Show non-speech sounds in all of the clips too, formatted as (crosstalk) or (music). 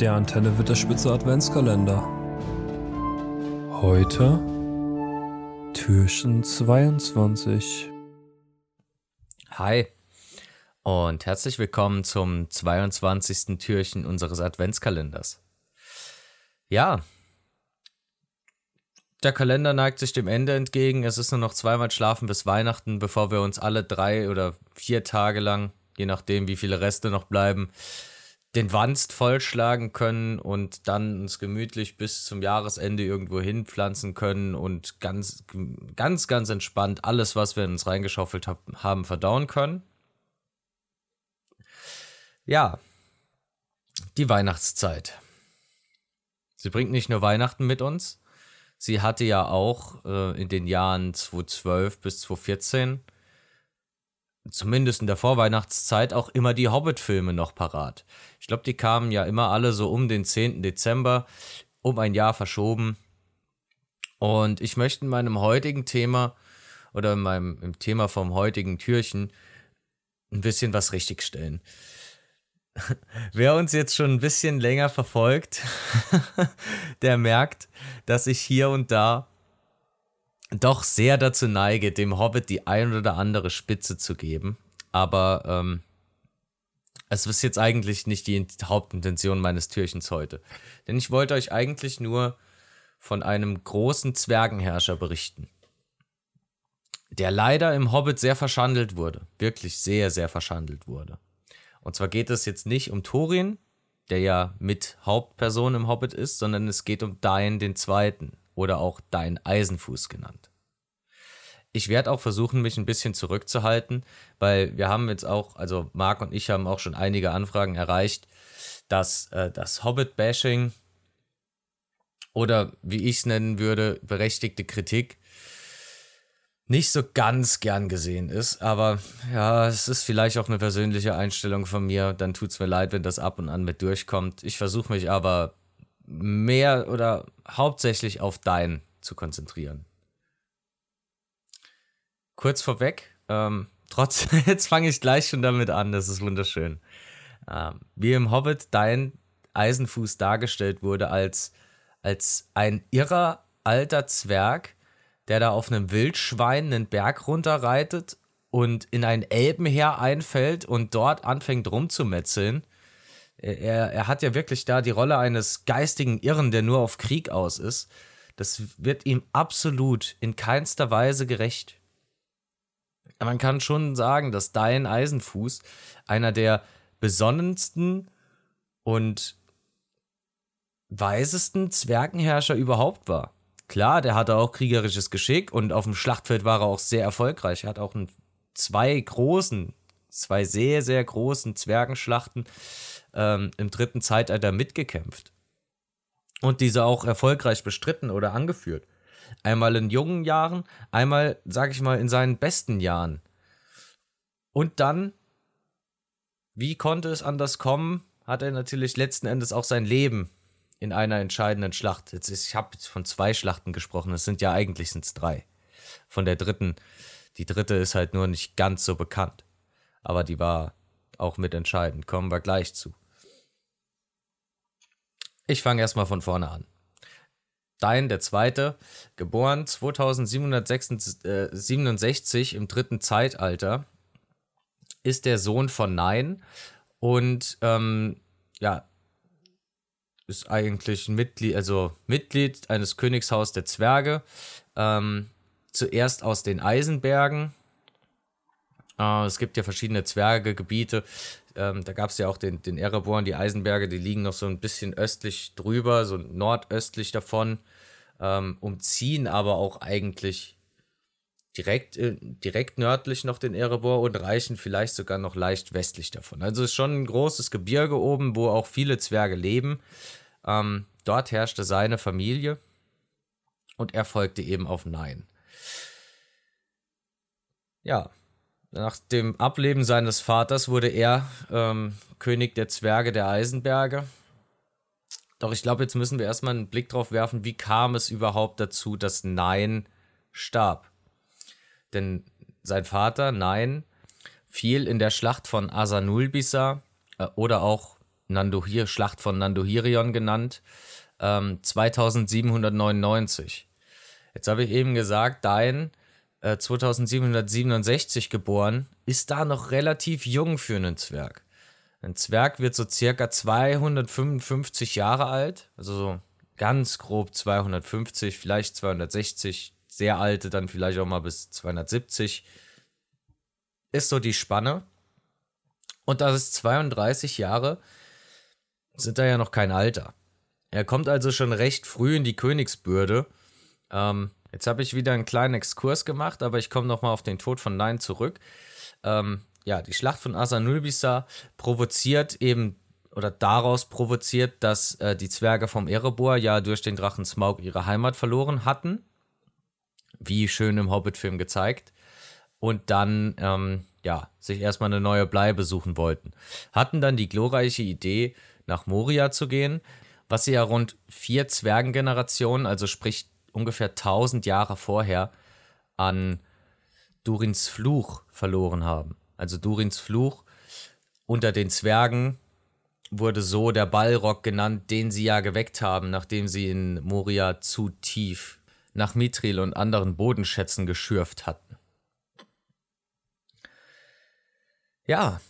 Der Antenne wird der Spitze Adventskalender. Heute Türchen 22. Hi und herzlich willkommen zum 22. Türchen unseres Adventskalenders. Ja, der Kalender neigt sich dem Ende entgegen. Es ist nur noch zweimal schlafen bis Weihnachten, bevor wir uns alle drei oder vier Tage lang, je nachdem wie viele Reste noch bleiben, den Wanst vollschlagen können und dann uns gemütlich bis zum Jahresende irgendwo hinpflanzen können und ganz, ganz, ganz entspannt alles, was wir in uns reingeschaufelt haben, verdauen können. Ja, die Weihnachtszeit. Sie bringt nicht nur Weihnachten mit uns, sie hatte ja auch äh, in den Jahren 2012 bis 2014, zumindest in der Vorweihnachtszeit, auch immer die Hobbit-Filme noch parat. Ich glaube, die kamen ja immer alle so um den 10. Dezember, um ein Jahr verschoben. Und ich möchte in meinem heutigen Thema oder in meinem im Thema vom heutigen Türchen ein bisschen was richtigstellen. (laughs) Wer uns jetzt schon ein bisschen länger verfolgt, (laughs) der merkt, dass ich hier und da doch sehr dazu neige, dem Hobbit die ein oder andere Spitze zu geben. Aber ähm, es ist jetzt eigentlich nicht die Hauptintention meines Türchens heute. Denn ich wollte euch eigentlich nur von einem großen Zwergenherrscher berichten, der leider im Hobbit sehr verschandelt wurde. Wirklich sehr, sehr verschandelt wurde. Und zwar geht es jetzt nicht um Thorin, der ja mit Hauptperson im Hobbit ist, sondern es geht um Dain den Zweiten oder auch Dain Eisenfuß genannt. Ich werde auch versuchen, mich ein bisschen zurückzuhalten, weil wir haben jetzt auch, also Marc und ich haben auch schon einige Anfragen erreicht, dass äh, das Hobbit-Bashing oder wie ich es nennen würde, berechtigte Kritik nicht so ganz gern gesehen ist. Aber ja, es ist vielleicht auch eine persönliche Einstellung von mir. Dann tut es mir leid, wenn das ab und an mit durchkommt. Ich versuche mich aber mehr oder hauptsächlich auf dein zu konzentrieren. Kurz vorweg, ähm, trotz, (laughs) jetzt fange ich gleich schon damit an, das ist wunderschön. Ähm, wie im Hobbit dein Eisenfuß dargestellt wurde als, als ein irrer alter Zwerg, der da auf einem Wildschwein einen Berg runterreitet und in ein Elbenheer einfällt und dort anfängt rumzumetzeln. Er, er hat ja wirklich da die Rolle eines geistigen Irren, der nur auf Krieg aus ist. Das wird ihm absolut in keinster Weise gerecht. Man kann schon sagen, dass dein Eisenfuß einer der besonnensten und weisesten Zwergenherrscher überhaupt war. Klar, der hatte auch kriegerisches Geschick und auf dem Schlachtfeld war er auch sehr erfolgreich. Er hat auch in zwei großen, zwei sehr, sehr großen Zwergenschlachten ähm, im dritten Zeitalter mitgekämpft. Und diese auch erfolgreich bestritten oder angeführt. Einmal in jungen Jahren, einmal, sag ich mal, in seinen besten Jahren. Und dann, wie konnte es anders kommen, hat er natürlich letzten Endes auch sein Leben in einer entscheidenden Schlacht. Jetzt ist, ich habe von zwei Schlachten gesprochen, es sind ja eigentlich sind's drei. Von der dritten, die dritte ist halt nur nicht ganz so bekannt. Aber die war auch mitentscheidend. Kommen wir gleich zu. Ich fange erstmal von vorne an. Dein, der Zweite, geboren 2767 im dritten Zeitalter, ist der Sohn von Nein und ähm, ja, ist eigentlich ein Mitglied, also Mitglied eines Königshaus der Zwerge. Ähm, zuerst aus den Eisenbergen. Äh, es gibt ja verschiedene Zwergegebiete. Ähm, da gab es ja auch den, den Ereborn, die Eisenberge, die liegen noch so ein bisschen östlich drüber, so nordöstlich davon, ähm, umziehen aber auch eigentlich direkt, äh, direkt nördlich noch den Erebor und reichen vielleicht sogar noch leicht westlich davon. Also es ist schon ein großes Gebirge oben, wo auch viele Zwerge leben. Ähm, dort herrschte seine Familie und er folgte eben auf Nein. Ja, nach dem Ableben seines Vaters wurde er ähm, König der Zwerge der Eisenberge. Doch ich glaube, jetzt müssen wir erstmal einen Blick drauf werfen, wie kam es überhaupt dazu, dass Nein starb. Denn sein Vater, Nein, fiel in der Schlacht von Asanulbisa äh, oder auch Nandohir, Schlacht von Nandohirion genannt, ähm, 2799. Jetzt habe ich eben gesagt, Dain, äh, 2767 geboren, ist da noch relativ jung für einen Zwerg. Ein Zwerg wird so circa 255 Jahre alt, also so ganz grob 250, vielleicht 260, sehr alte dann vielleicht auch mal bis 270. Ist so die Spanne. Und das ist 32 Jahre, sind da ja noch kein Alter. Er kommt also schon recht früh in die Königsbürde. Ähm, jetzt habe ich wieder einen kleinen Exkurs gemacht, aber ich komme nochmal auf den Tod von Nein zurück. Ähm, ja, die Schlacht von Asanulbisa provoziert eben oder daraus provoziert, dass äh, die Zwerge vom Erebor ja durch den Drachen Smaug ihre Heimat verloren hatten. Wie schön im Hobbit-Film gezeigt. Und dann, ähm, ja, sich erstmal eine neue Bleibe suchen wollten. Hatten dann die glorreiche Idee, nach Moria zu gehen, was sie ja rund vier Zwergengenerationen, also sprich ungefähr 1000 Jahre vorher, an Durins Fluch verloren haben. Also Durins Fluch unter den Zwergen wurde so der Ballrock genannt, den sie ja geweckt haben, nachdem sie in Moria zu tief nach Mithril und anderen Bodenschätzen geschürft hatten. Ja,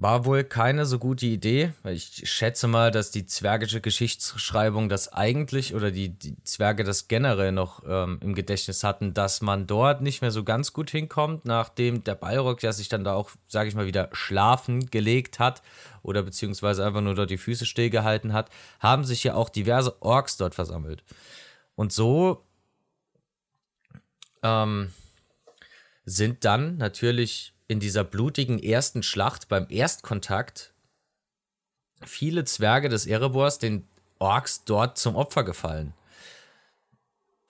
war wohl keine so gute Idee, weil ich schätze mal, dass die zwergische Geschichtsschreibung das eigentlich oder die, die Zwerge das generell noch ähm, im Gedächtnis hatten, dass man dort nicht mehr so ganz gut hinkommt, nachdem der Balrog ja sich dann da auch, sage ich mal, wieder schlafen gelegt hat oder beziehungsweise einfach nur dort die Füße stillgehalten hat, haben sich ja auch diverse Orks dort versammelt. Und so ähm, sind dann natürlich in dieser blutigen ersten Schlacht beim Erstkontakt viele Zwerge des Erebors den Orks dort zum Opfer gefallen.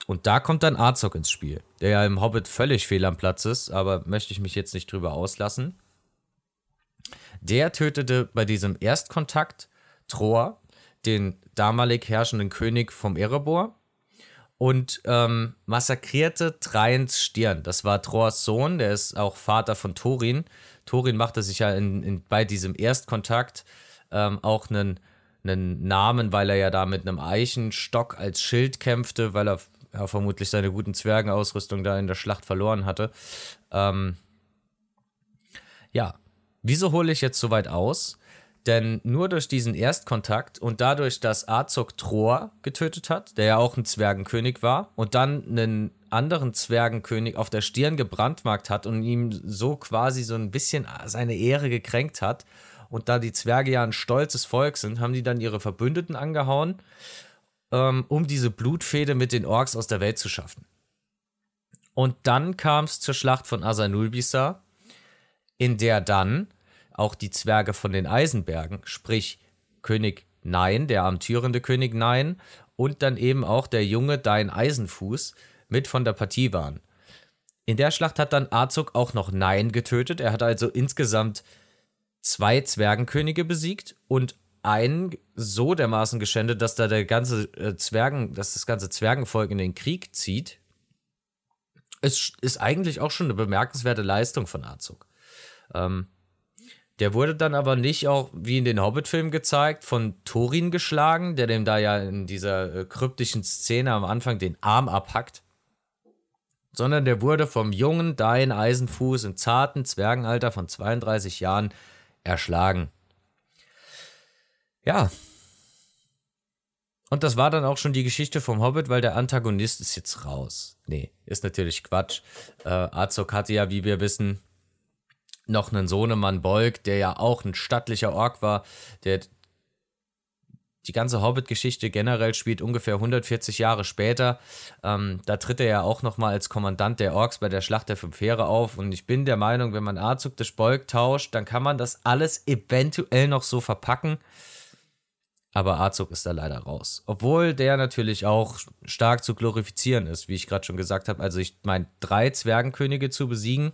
Und da kommt dann Azog ins Spiel, der ja im Hobbit völlig fehl am Platz ist, aber möchte ich mich jetzt nicht drüber auslassen. Der tötete bei diesem Erstkontakt Tror, den damalig herrschenden König vom Erebor, und ähm, massakrierte Trains Stirn. Das war Troas Sohn, der ist auch Vater von Thorin. Thorin machte sich ja in, in, bei diesem Erstkontakt ähm, auch einen, einen Namen, weil er ja da mit einem Eichenstock als Schild kämpfte, weil er ja, vermutlich seine guten Zwergenausrüstung da in der Schlacht verloren hatte. Ähm, ja, wieso hole ich jetzt so weit aus? Denn nur durch diesen Erstkontakt und dadurch, dass Azog Tror getötet hat, der ja auch ein Zwergenkönig war, und dann einen anderen Zwergenkönig auf der Stirn gebrandmarkt hat und ihm so quasi so ein bisschen seine Ehre gekränkt hat, und da die Zwerge ja ein stolzes Volk sind, haben die dann ihre Verbündeten angehauen, ähm, um diese Blutfehde mit den Orks aus der Welt zu schaffen. Und dann kam es zur Schlacht von Asanulbisa, in der dann auch die Zwerge von den Eisenbergen, sprich König Nein, der amtierende König Nein und dann eben auch der junge Dein Eisenfuß mit von der Partie waren. In der Schlacht hat dann Azog auch noch Nein getötet. Er hat also insgesamt zwei Zwergenkönige besiegt und einen so dermaßen geschändet, dass da der ganze äh, Zwergen, dass das ganze Zwergenvolk in den Krieg zieht. Es ist eigentlich auch schon eine bemerkenswerte Leistung von Azog. Ähm, der wurde dann aber nicht auch, wie in den Hobbit-Filmen gezeigt, von Thorin geschlagen, der dem da ja in dieser äh, kryptischen Szene am Anfang den Arm abhackt. Sondern der wurde vom jungen Dain Eisenfuß im zarten Zwergenalter von 32 Jahren erschlagen. Ja. Und das war dann auch schon die Geschichte vom Hobbit, weil der Antagonist ist jetzt raus. Nee, ist natürlich Quatsch. Äh, Azog hatte ja, wie wir wissen, noch einen Sohnemann Bolg, der ja auch ein stattlicher Ork war, der die ganze Hobbit-Geschichte generell spielt ungefähr 140 Jahre später. Ähm, da tritt er ja auch nochmal als Kommandant der Orks bei der Schlacht der Fünf Heere auf. Und ich bin der Meinung, wenn man Azug des Bolg tauscht, dann kann man das alles eventuell noch so verpacken. Aber Azug ist da leider raus. Obwohl der natürlich auch stark zu glorifizieren ist, wie ich gerade schon gesagt habe. Also ich meine, drei Zwergenkönige zu besiegen,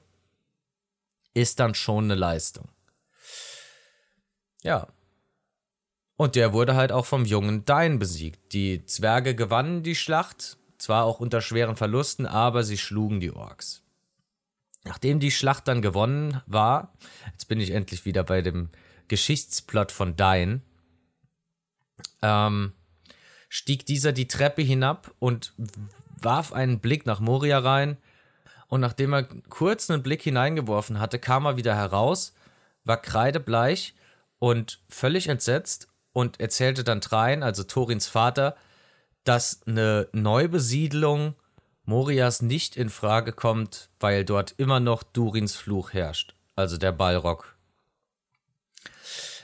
ist dann schon eine Leistung. Ja. Und der wurde halt auch vom jungen Dain besiegt. Die Zwerge gewannen die Schlacht, zwar auch unter schweren Verlusten, aber sie schlugen die Orks. Nachdem die Schlacht dann gewonnen war, jetzt bin ich endlich wieder bei dem Geschichtsplot von Dain, ähm, stieg dieser die Treppe hinab und warf einen Blick nach Moria rein. Und nachdem er kurz einen Blick hineingeworfen hatte, kam er wieder heraus, war kreidebleich und völlig entsetzt und erzählte dann Trein, also Torins Vater, dass eine Neubesiedlung Morias nicht in Frage kommt, weil dort immer noch Durins Fluch herrscht, also der Balrog.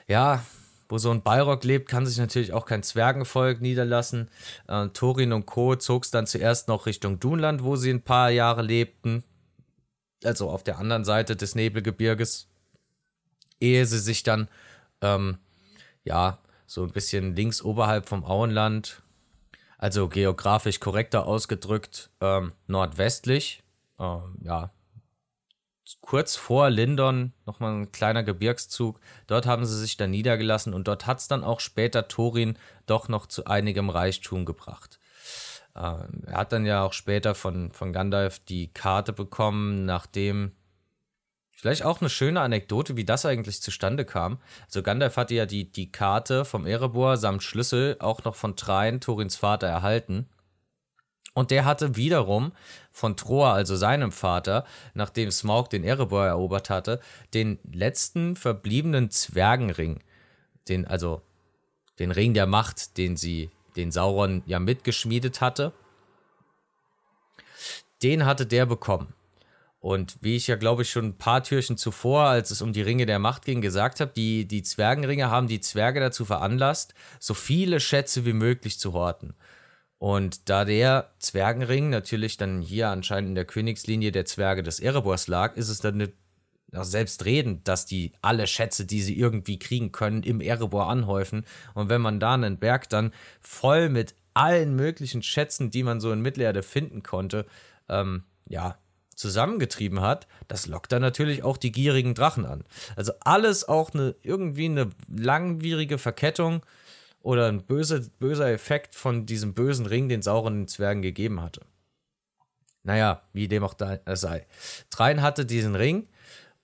Ja, wo so ein Balrog lebt, kann sich natürlich auch kein Zwergenvolk niederlassen. Äh, Thorin und Co. zog es dann zuerst noch Richtung Dunland, wo sie ein paar Jahre lebten. Also auf der anderen Seite des Nebelgebirges. Ehe sie sich dann, ähm, ja, so ein bisschen links oberhalb vom Auenland, also geografisch korrekter ausgedrückt, ähm, nordwestlich, ähm, ja, kurz vor Lindon nochmal ein kleiner Gebirgszug. Dort haben sie sich dann niedergelassen und dort hat es dann auch später Thorin doch noch zu einigem Reichtum gebracht. Ähm, er hat dann ja auch später von, von Gandalf die Karte bekommen, nachdem. Vielleicht auch eine schöne Anekdote, wie das eigentlich zustande kam. Also Gandalf hatte ja die, die Karte vom Erebor samt Schlüssel auch noch von Trein, Thorins Vater, erhalten. Und der hatte wiederum von Troa, also seinem Vater, nachdem Smaug den Erebor erobert hatte, den letzten verbliebenen Zwergenring, den, also den Ring der Macht, den sie, den Sauron ja mitgeschmiedet hatte, den hatte der bekommen. Und wie ich ja, glaube ich, schon ein paar Türchen zuvor, als es um die Ringe der Macht ging, gesagt habe, die, die Zwergenringe haben die Zwerge dazu veranlasst, so viele Schätze wie möglich zu horten. Und da der Zwergenring natürlich dann hier anscheinend in der Königslinie der Zwerge des Erebors lag, ist es dann eine, selbstredend, dass die alle Schätze, die sie irgendwie kriegen können, im Erebor anhäufen. Und wenn man da einen Berg dann voll mit allen möglichen Schätzen, die man so in Mittelerde finden konnte, ähm, ja, zusammengetrieben hat, das lockt dann natürlich auch die gierigen Drachen an. Also alles auch eine, irgendwie eine langwierige Verkettung oder ein böse, böser Effekt von diesem bösen Ring, den Sauron den Zwergen gegeben hatte. Naja, wie dem auch da sei. Trein hatte diesen Ring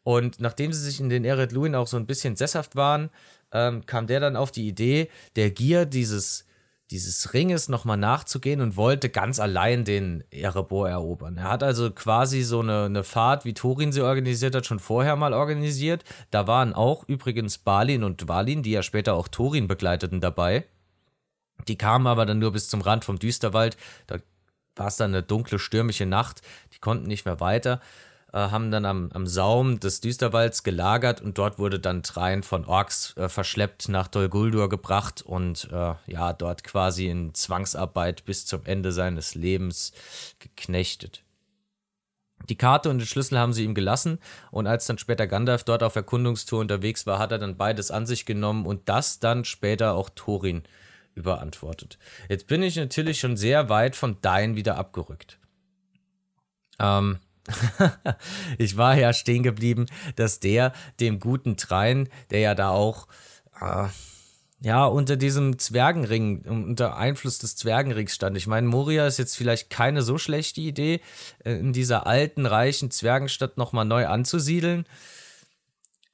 und nachdem sie sich in den Eret Luin auch so ein bisschen sesshaft waren, ähm, kam der dann auf die Idee, der Gier dieses dieses Ringes nochmal nachzugehen und wollte ganz allein den Erebor erobern. Er hat also quasi so eine, eine Fahrt, wie Thorin sie organisiert hat, schon vorher mal organisiert. Da waren auch übrigens Balin und Dvalin, die ja später auch Thorin begleiteten, dabei. Die kamen aber dann nur bis zum Rand vom Düsterwald. Da war es dann eine dunkle, stürmische Nacht. Die konnten nicht mehr weiter äh, haben dann am, am Saum des Düsterwalds gelagert und dort wurde dann Trein von Orks äh, verschleppt nach Dol Guldur gebracht und äh, ja, dort quasi in Zwangsarbeit bis zum Ende seines Lebens geknechtet. Die Karte und den Schlüssel haben sie ihm gelassen und als dann später Gandalf dort auf Erkundungstour unterwegs war, hat er dann beides an sich genommen und das dann später auch Thorin überantwortet. Jetzt bin ich natürlich schon sehr weit von Dein wieder abgerückt. Ähm, (laughs) ich war ja stehen geblieben, dass der dem guten Trein, der ja da auch äh, ja unter diesem Zwergenring, unter Einfluss des Zwergenrings stand. Ich meine, Moria ist jetzt vielleicht keine so schlechte Idee, äh, in dieser alten, reichen Zwergenstadt nochmal neu anzusiedeln.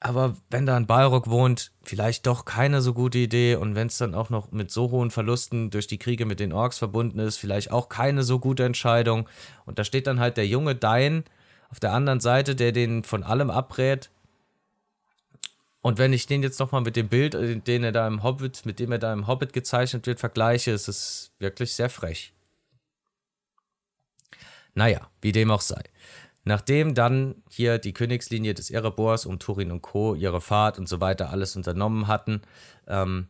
Aber wenn da ein Balrog wohnt, vielleicht doch keine so gute Idee. Und wenn es dann auch noch mit so hohen Verlusten durch die Kriege mit den Orks verbunden ist, vielleicht auch keine so gute Entscheidung. Und da steht dann halt der junge Dain auf der anderen Seite, der den von allem abrät. Und wenn ich den jetzt nochmal mit dem Bild, äh, den er da im Hobbit, mit dem er da im Hobbit gezeichnet wird, vergleiche, ist es wirklich sehr frech. Naja, wie dem auch sei. Nachdem dann hier die Königslinie des Erebors um Turin und Co. ihre Fahrt und so weiter alles unternommen hatten, ähm,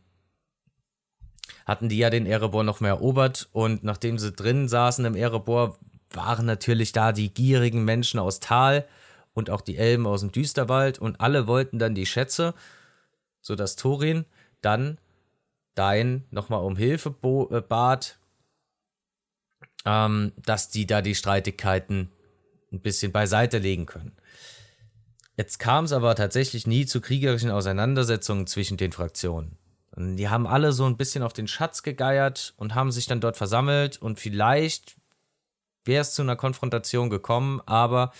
hatten die ja den Erebor noch mehr erobert und nachdem sie drin saßen im Erebor, waren natürlich da die gierigen Menschen aus Tal und auch die Elben aus dem Düsterwald und alle wollten dann die Schätze, sodass Thorin dann Dain nochmal um Hilfe äh, bat, ähm, dass die da die Streitigkeiten ein bisschen beiseite legen können. Jetzt kam es aber tatsächlich nie zu kriegerischen Auseinandersetzungen zwischen den Fraktionen. Und die haben alle so ein bisschen auf den Schatz gegeiert und haben sich dann dort versammelt und vielleicht wäre es zu einer Konfrontation gekommen, aber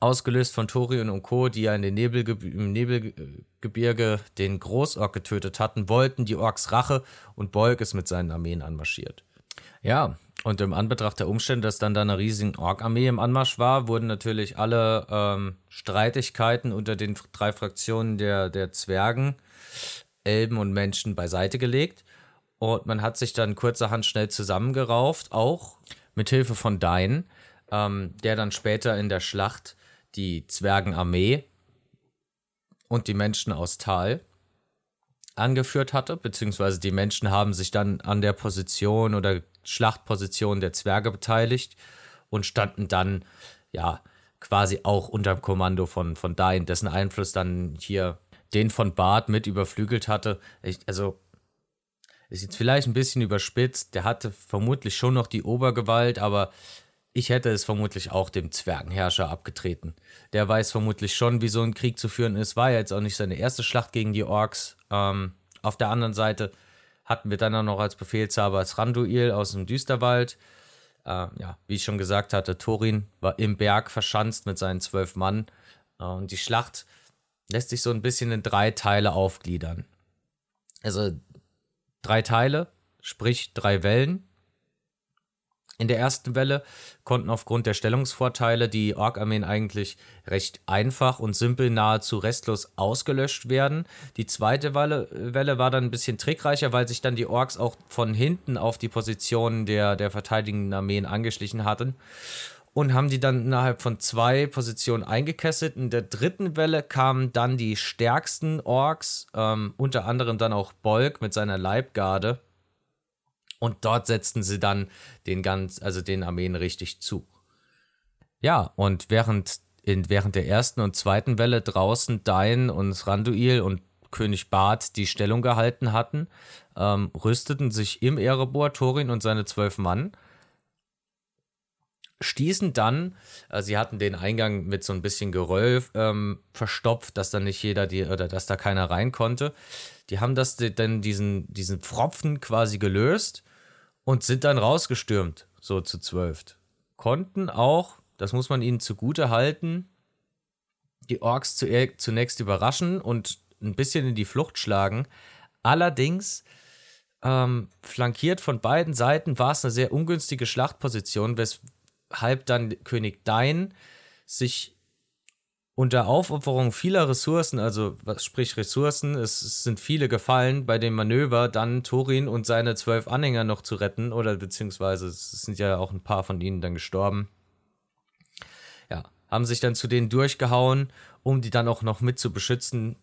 ausgelöst von Thorin und Co., die ja in den Nebelgeb im Nebelgebirge den Großork getötet hatten, wollten die Orks Rache und Bolg ist mit seinen Armeen anmarschiert. Ja, und im Anbetracht der Umstände, dass dann da eine riesige Ork-Armee im Anmarsch war, wurden natürlich alle ähm, Streitigkeiten unter den drei Fraktionen der, der Zwergen, Elben und Menschen beiseite gelegt. Und man hat sich dann kurzerhand schnell zusammengerauft, auch mit Hilfe von Dain, ähm, der dann später in der Schlacht die Zwergenarmee und die Menschen aus Tal angeführt hatte, beziehungsweise die Menschen haben sich dann an der Position oder Schlachtposition der Zwerge beteiligt und standen dann, ja, quasi auch unter dem Kommando von, von Dain, dessen Einfluss dann hier den von Bart mit überflügelt hatte. Ich, also, ist jetzt vielleicht ein bisschen überspitzt, der hatte vermutlich schon noch die Obergewalt, aber ich hätte es vermutlich auch dem Zwergenherrscher abgetreten. Der weiß vermutlich schon, wie so ein Krieg zu führen ist. War ja jetzt auch nicht seine erste Schlacht gegen die Orks. Ähm, auf der anderen Seite hatten wir dann auch noch als Befehlshaber als Randuil aus dem Düsterwald. Äh, ja, wie ich schon gesagt hatte, Thorin war im Berg verschanzt mit seinen zwölf Mann. Äh, und die Schlacht lässt sich so ein bisschen in drei Teile aufgliedern. Also drei Teile, sprich drei Wellen. In der ersten Welle konnten aufgrund der Stellungsvorteile die Ork-Armeen eigentlich recht einfach und simpel nahezu restlos ausgelöscht werden. Die zweite Welle, Welle war dann ein bisschen trickreicher, weil sich dann die Orks auch von hinten auf die Positionen der, der verteidigenden Armeen angeschlichen hatten und haben die dann innerhalb von zwei Positionen eingekesselt. In der dritten Welle kamen dann die stärksten Orks, ähm, unter anderem dann auch Bolk mit seiner Leibgarde und dort setzten sie dann den ganz, also den Armeen richtig zu. Ja, und während, in, während der ersten und zweiten Welle draußen Dain und Randuil und König Bart die Stellung gehalten hatten, ähm, rüsteten sich im Erebor Thorin und seine zwölf Mann, stießen dann, äh, sie hatten den Eingang mit so ein bisschen Geröll ähm, verstopft, dass da nicht jeder die, oder dass da keiner rein konnte. Die haben das dann diesen, diesen Pfropfen quasi gelöst und sind dann rausgestürmt, so zu zwölf. Konnten auch, das muss man ihnen zugute halten, die Orks zunächst überraschen und ein bisschen in die Flucht schlagen. Allerdings, ähm, flankiert von beiden Seiten, war es eine sehr ungünstige Schlachtposition, weshalb dann König Dain sich unter Aufopferung vieler Ressourcen, also sprich Ressourcen, es, es, sind viele gefallen bei dem Manöver, dann Thorin und seine zwölf Anhänger noch zu retten, oder beziehungsweise es sind ja auch ein paar von ihnen dann gestorben. Ja, haben sich dann zu denen durchgehauen, um die dann auch noch mit zu beschützen.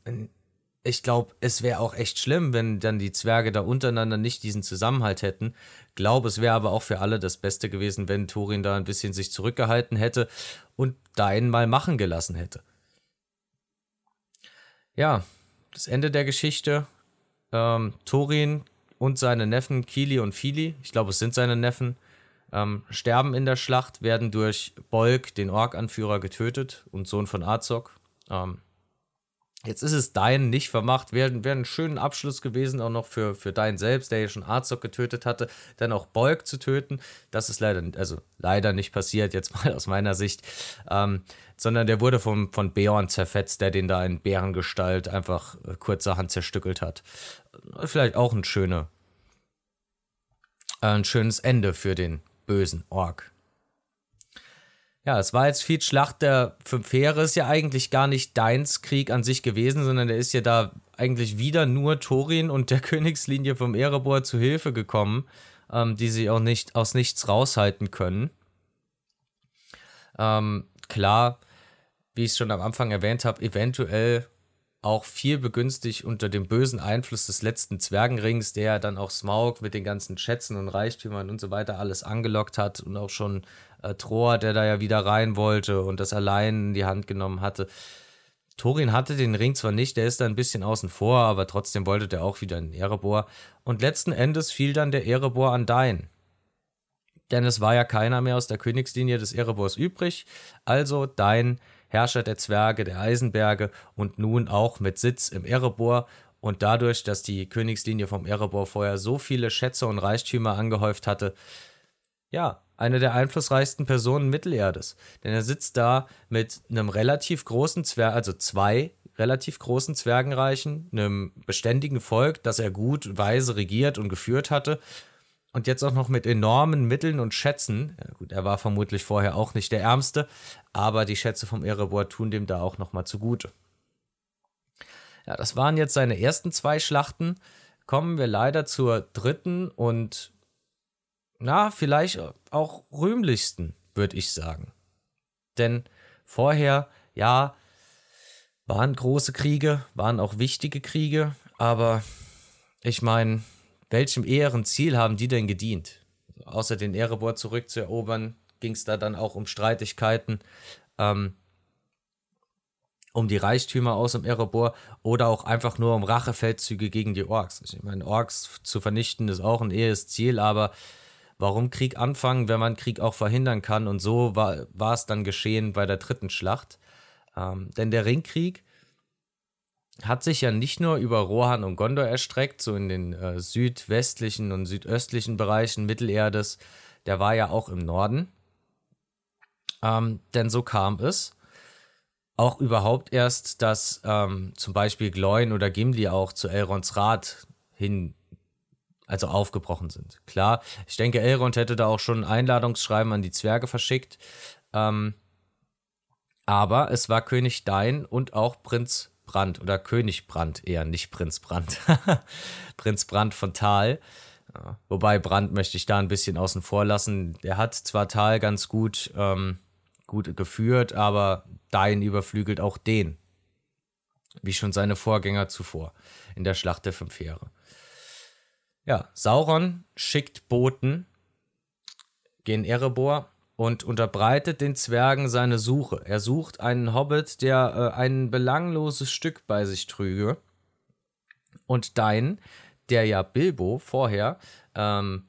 Ich glaube, es wäre auch echt schlimm, wenn dann die Zwerge da untereinander nicht diesen Zusammenhalt hätten. Glaube, es wäre aber auch für alle das Beste gewesen, wenn Thorin da ein bisschen sich zurückgehalten hätte und deinen mal machen gelassen hätte. Ja, das Ende der Geschichte. Ähm, Thorin und seine Neffen Kili und Fili, ich glaube, es sind seine Neffen, ähm, sterben in der Schlacht, werden durch Bolk, den Ork-Anführer, getötet und Sohn von Azog. Ähm, Jetzt ist es dein nicht vermacht. Wäre wär ein schöner Abschluss gewesen, auch noch für, für dein selbst, der ja schon Arzog getötet hatte, dann auch Bolk zu töten. Das ist leider, also leider nicht passiert, jetzt mal aus meiner Sicht. Ähm, sondern der wurde vom, von Beorn zerfetzt, der den da in Bärengestalt einfach äh, kurzerhand zerstückelt hat. Vielleicht auch ein schöner, äh, ein schönes Ende für den bösen Ork. Ja, es war jetzt viel Schlacht der fünf Heere, ist ja eigentlich gar nicht Deins Krieg an sich gewesen, sondern der ist ja da eigentlich wieder nur Thorin und der (laughs) Königslinie vom Erebor zu Hilfe gekommen, ähm, die sie auch nicht aus nichts raushalten können. Ähm, klar, wie ich es schon am Anfang erwähnt habe, eventuell auch viel begünstigt unter dem bösen Einfluss des letzten Zwergenrings, der dann auch Smaug mit den ganzen Schätzen und Reichtümern und so weiter alles angelockt hat und auch schon äh, Tror, der da ja wieder rein wollte und das allein in die Hand genommen hatte. Thorin hatte den Ring zwar nicht, der ist da ein bisschen außen vor, aber trotzdem wollte der auch wieder einen Erebor. Und letzten Endes fiel dann der Erebor an Dain. Denn es war ja keiner mehr aus der Königslinie des Erebors übrig, also Dain, Herrscher der Zwerge, der Eisenberge und nun auch mit Sitz im Erebor und dadurch, dass die Königslinie vom Erebor vorher so viele Schätze und Reichtümer angehäuft hatte, ja, eine der einflussreichsten Personen Mittelerdes. Denn er sitzt da mit einem relativ großen Zwerg, also zwei relativ großen Zwergenreichen, einem beständigen Volk, das er gut weise regiert und geführt hatte. Und jetzt auch noch mit enormen Mitteln und Schätzen. Ja, gut, er war vermutlich vorher auch nicht der Ärmste, aber die Schätze vom Erebor tun dem da auch nochmal zugute. Ja, das waren jetzt seine ersten zwei Schlachten. Kommen wir leider zur dritten und na, vielleicht auch rühmlichsten, würde ich sagen. Denn vorher, ja, waren große Kriege, waren auch wichtige Kriege, aber ich meine, welchem ehren Ziel haben die denn gedient? Außer den Erebor zurückzuerobern, ging es da dann auch um Streitigkeiten, ähm, um die Reichtümer aus dem Erebor oder auch einfach nur um Rachefeldzüge gegen die Orks. Ich meine, Orks zu vernichten ist auch ein ehes Ziel, aber warum Krieg anfangen, wenn man Krieg auch verhindern kann? Und so war, war es dann geschehen bei der dritten Schlacht. Ähm, denn der Ringkrieg hat sich ja nicht nur über Rohan und Gondor erstreckt, so in den äh, südwestlichen und südöstlichen Bereichen Mittelerdes, der war ja auch im Norden. Ähm, denn so kam es auch überhaupt erst, dass ähm, zum Beispiel Gloin oder Gimli auch zu Elrons Rat hin, also aufgebrochen sind. Klar, ich denke, Elrond hätte da auch schon ein Einladungsschreiben an die Zwerge verschickt. Ähm, aber es war König Dain und auch Prinz Brand oder König Brand eher, nicht Prinz Brand. (laughs) Prinz Brand von Tal. Ja, wobei Brand möchte ich da ein bisschen außen vor lassen. Der hat zwar Tal ganz gut, ähm, gut geführt, aber Dain überflügelt auch den. Wie schon seine Vorgänger zuvor in der Schlacht der Fünf Heere. Ja, Sauron schickt Boten gen Erebor und unterbreitet den Zwergen seine Suche. Er sucht einen Hobbit, der äh, ein belangloses Stück bei sich trüge. Und Dein, der ja Bilbo vorher ähm,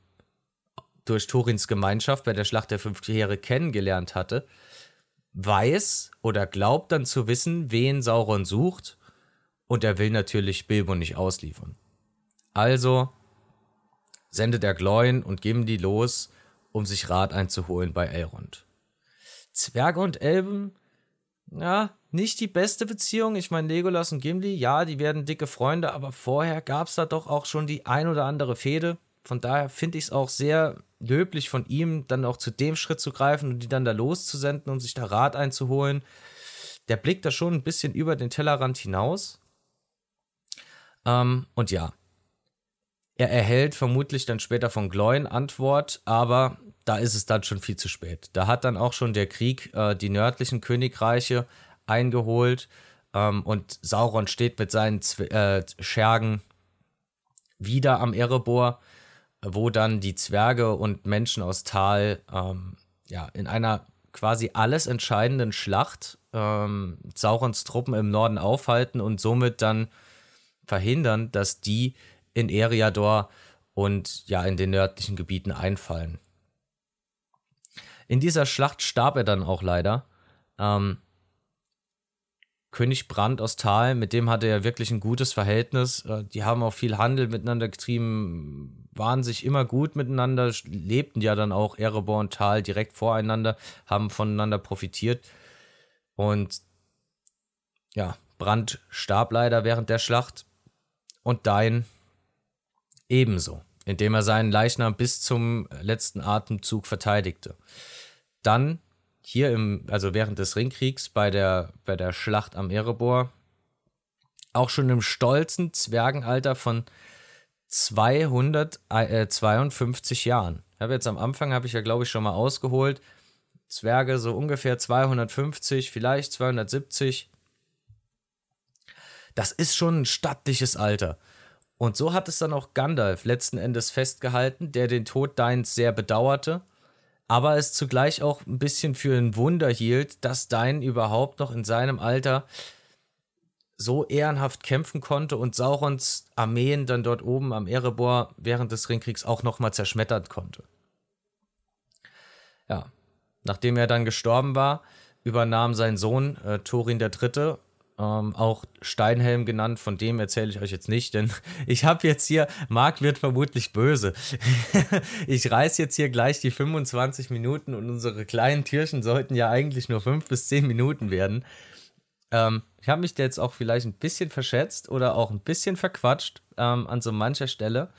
durch Thorins Gemeinschaft bei der Schlacht der Fünf Heere kennengelernt hatte, weiß oder glaubt dann zu wissen, wen Sauron sucht. Und er will natürlich Bilbo nicht ausliefern. Also sendet er Gloin und Gimli los, um sich Rat einzuholen bei Elrond. Zwerge und Elben, ja, nicht die beste Beziehung. Ich meine, Legolas und Gimli, ja, die werden dicke Freunde, aber vorher gab es da doch auch schon die ein oder andere Fehde. Von daher finde ich es auch sehr löblich von ihm, dann auch zu dem Schritt zu greifen und die dann da loszusenden, um sich da Rat einzuholen. Der blickt da schon ein bisschen über den Tellerrand hinaus. Ähm, und ja, er erhält vermutlich dann später von Gloin Antwort, aber da ist es dann schon viel zu spät. Da hat dann auch schon der Krieg äh, die nördlichen Königreiche eingeholt ähm, und Sauron steht mit seinen Zw äh, Schergen wieder am Erebor, wo dann die Zwerge und Menschen aus Tal ähm, ja, in einer quasi alles entscheidenden Schlacht ähm, Saurons Truppen im Norden aufhalten und somit dann verhindern, dass die in Eriador und ja in den nördlichen Gebieten einfallen. In dieser Schlacht starb er dann auch leider. Ähm, König Brand aus Tal, mit dem hatte er wirklich ein gutes Verhältnis. Äh, die haben auch viel Handel miteinander getrieben, waren sich immer gut miteinander, lebten ja dann auch Erebor und Tal direkt voreinander, haben voneinander profitiert. Und ja, Brand starb leider während der Schlacht. Und Dain ebenso, indem er seinen Leichnam bis zum letzten Atemzug verteidigte. Dann hier im, also während des Ringkriegs bei der, bei der Schlacht am Erebor, auch schon im stolzen Zwergenalter von 252 äh, Jahren. Ich jetzt am Anfang, habe ich ja glaube ich schon mal ausgeholt, Zwerge so ungefähr 250, vielleicht 270. Das ist schon ein stattliches Alter. Und so hat es dann auch Gandalf letzten Endes festgehalten, der den Tod Deins sehr bedauerte, aber es zugleich auch ein bisschen für ein Wunder hielt, dass Dein überhaupt noch in seinem Alter so ehrenhaft kämpfen konnte und Saurons Armeen dann dort oben am Erebor während des Ringkriegs auch nochmal zerschmettern konnte. Ja, nachdem er dann gestorben war, übernahm sein Sohn äh, Thorin III ähm, auch Steinhelm genannt, von dem erzähle ich euch jetzt nicht, denn (laughs) ich habe jetzt hier, Marc wird vermutlich böse. (laughs) ich reiß jetzt hier gleich die 25 Minuten und unsere kleinen Türchen sollten ja eigentlich nur 5 bis 10 Minuten werden. Ähm, ich habe mich jetzt auch vielleicht ein bisschen verschätzt oder auch ein bisschen verquatscht ähm, an so mancher Stelle,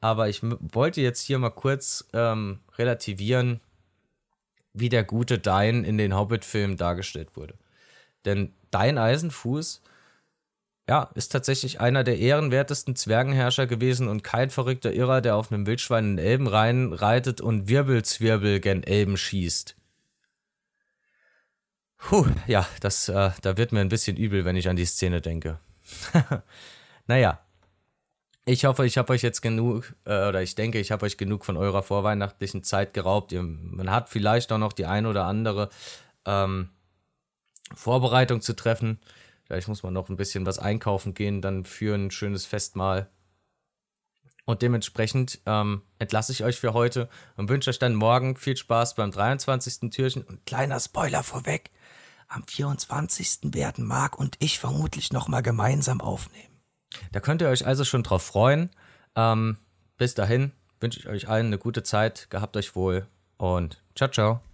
aber ich wollte jetzt hier mal kurz ähm, relativieren, wie der gute Dein in den Hobbit-Filmen dargestellt wurde. Denn Dein Eisenfuß, ja, ist tatsächlich einer der ehrenwertesten Zwergenherrscher gewesen und kein verrückter Irrer, der auf einem Wildschwein in Elben rein reitet und Wirbelzwirbel gen Elben schießt. Puh, ja, das, äh, da wird mir ein bisschen übel, wenn ich an die Szene denke. (laughs) naja, ich hoffe, ich habe euch jetzt genug, äh, oder ich denke, ich habe euch genug von eurer vorweihnachtlichen Zeit geraubt. Ihr, man hat vielleicht auch noch die ein oder andere ähm, Vorbereitung zu treffen. Vielleicht muss man noch ein bisschen was einkaufen gehen, dann für ein schönes Festmahl. Und dementsprechend ähm, entlasse ich euch für heute und wünsche euch dann morgen viel Spaß beim 23. Türchen. Und kleiner Spoiler vorweg: Am 24. werden Marc und ich vermutlich nochmal gemeinsam aufnehmen. Da könnt ihr euch also schon drauf freuen. Ähm, bis dahin wünsche ich euch allen eine gute Zeit, gehabt euch wohl und ciao, ciao.